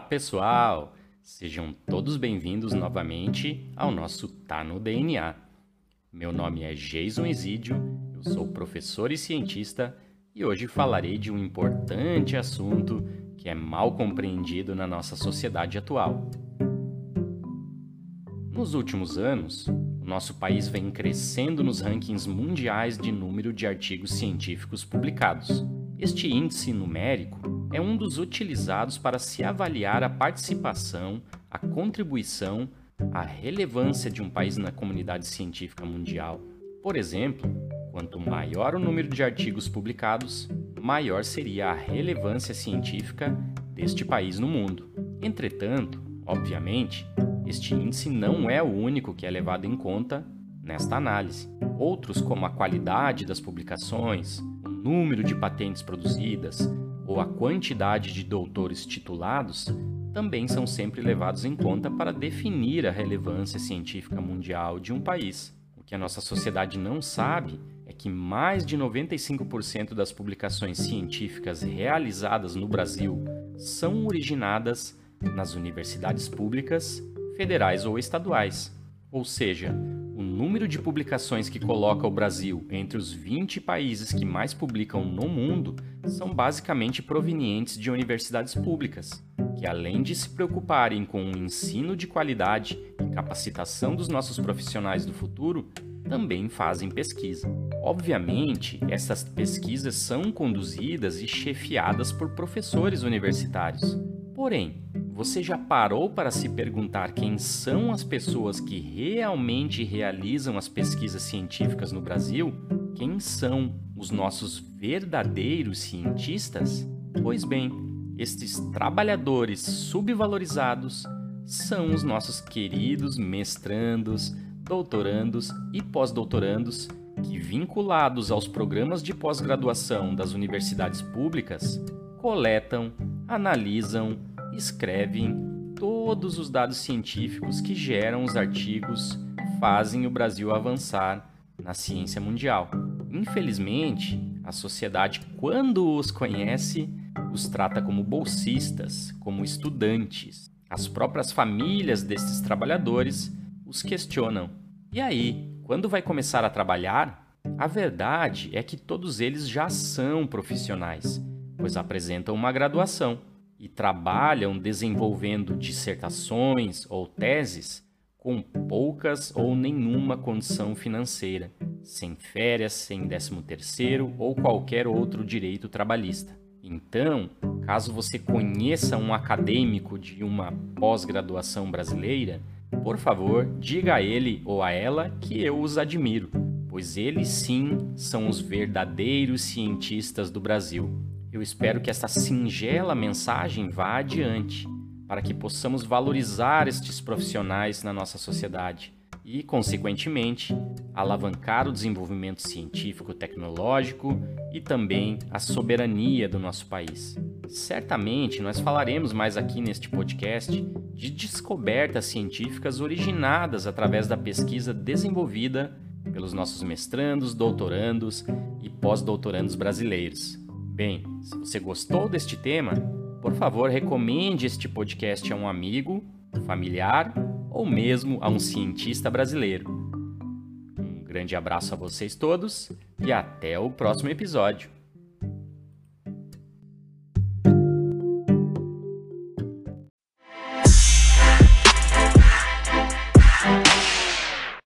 pessoal! Sejam todos bem-vindos novamente ao nosso Tá no DNA. Meu nome é Jason Exídio, eu sou professor e cientista e hoje falarei de um importante assunto que é mal compreendido na nossa sociedade atual. Nos últimos anos, o nosso país vem crescendo nos rankings mundiais de número de artigos científicos publicados. Este índice numérico é um dos utilizados para se avaliar a participação, a contribuição, a relevância de um país na comunidade científica mundial. Por exemplo, quanto maior o número de artigos publicados, maior seria a relevância científica deste país no mundo. Entretanto, obviamente, este índice não é o único que é levado em conta nesta análise. Outros, como a qualidade das publicações, o número de patentes produzidas, ou a quantidade de doutores titulados também são sempre levados em conta para definir a relevância científica mundial de um país. O que a nossa sociedade não sabe é que mais de 95% das publicações científicas realizadas no Brasil são originadas nas universidades públicas, federais ou estaduais. Ou seja, o número de publicações que coloca o Brasil entre os 20 países que mais publicam no mundo são basicamente provenientes de universidades públicas, que além de se preocuparem com o ensino de qualidade e capacitação dos nossos profissionais do futuro, também fazem pesquisa. Obviamente, essas pesquisas são conduzidas e chefiadas por professores universitários. Porém, você já parou para se perguntar quem são as pessoas que realmente realizam as pesquisas científicas no Brasil? Quem são os nossos verdadeiros cientistas? Pois bem, estes trabalhadores subvalorizados são os nossos queridos mestrandos, doutorandos e pós-doutorandos que, vinculados aos programas de pós-graduação das universidades públicas, coletam, analisam, escrevem todos os dados científicos que geram os artigos fazem o Brasil avançar na ciência mundial. Infelizmente, a sociedade, quando os conhece, os trata como bolsistas, como estudantes. As próprias famílias desses trabalhadores os questionam. E aí, quando vai começar a trabalhar? A verdade é que todos eles já são profissionais, pois apresentam uma graduação e trabalham desenvolvendo dissertações ou teses com poucas ou nenhuma condição financeira, sem férias, sem 13º ou qualquer outro direito trabalhista. Então, caso você conheça um acadêmico de uma pós-graduação brasileira, por favor, diga a ele ou a ela que eu os admiro, pois eles sim são os verdadeiros cientistas do Brasil. Eu espero que esta singela mensagem vá adiante, para que possamos valorizar estes profissionais na nossa sociedade e, consequentemente, alavancar o desenvolvimento científico-tecnológico e também a soberania do nosso país. Certamente nós falaremos mais aqui neste podcast de descobertas científicas originadas através da pesquisa desenvolvida pelos nossos mestrandos, doutorandos e pós-doutorandos brasileiros. Bem, se você gostou deste tema, por favor, recomende este podcast a um amigo, familiar ou mesmo a um cientista brasileiro. Um grande abraço a vocês todos e até o próximo episódio.